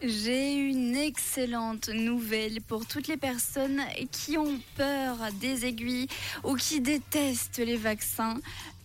J'ai une excellente nouvelle pour toutes les personnes qui ont peur des aiguilles ou qui détestent les vaccins.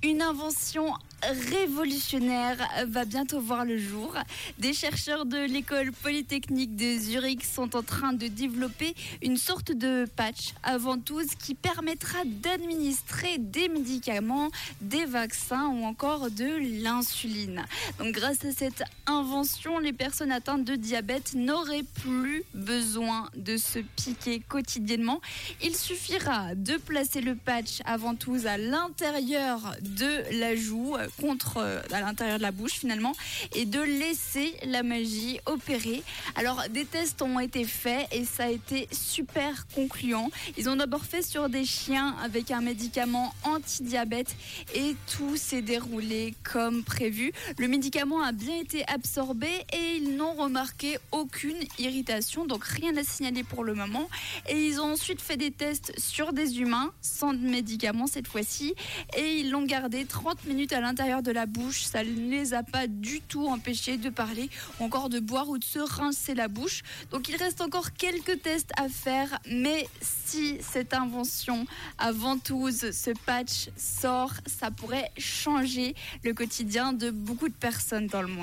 Une invention révolutionnaire va bientôt voir le jour. Des chercheurs de l'école polytechnique de Zurich sont en train de développer une sorte de patch à ventouse qui permettra d'administrer des médicaments, des vaccins ou encore de l'insuline. Donc grâce à cette invention, les personnes atteintes de diabète n'auraient plus besoin de se piquer quotidiennement. Il suffira de placer le patch à ventouse à l'intérieur de la joue contre euh, à l'intérieur de la bouche finalement et de laisser la magie opérer. Alors des tests ont été faits et ça a été super concluant. Ils ont d'abord fait sur des chiens avec un médicament anti-diabète et tout s'est déroulé comme prévu. Le médicament a bien été absorbé et ils n'ont remarqué aucune irritation, donc rien à signaler pour le moment. Et ils ont ensuite fait des tests sur des humains sans médicaments cette fois-ci et ils l'ont gardé 30 minutes à l'intérieur de la bouche. Ça ne les a pas du tout empêchés de parler, ou encore de boire ou de se rincer la bouche. Donc il reste encore quelques tests à faire, mais si cette invention à ventouse, ce patch sort, ça pourrait changer le quotidien de beaucoup de personnes dans le monde.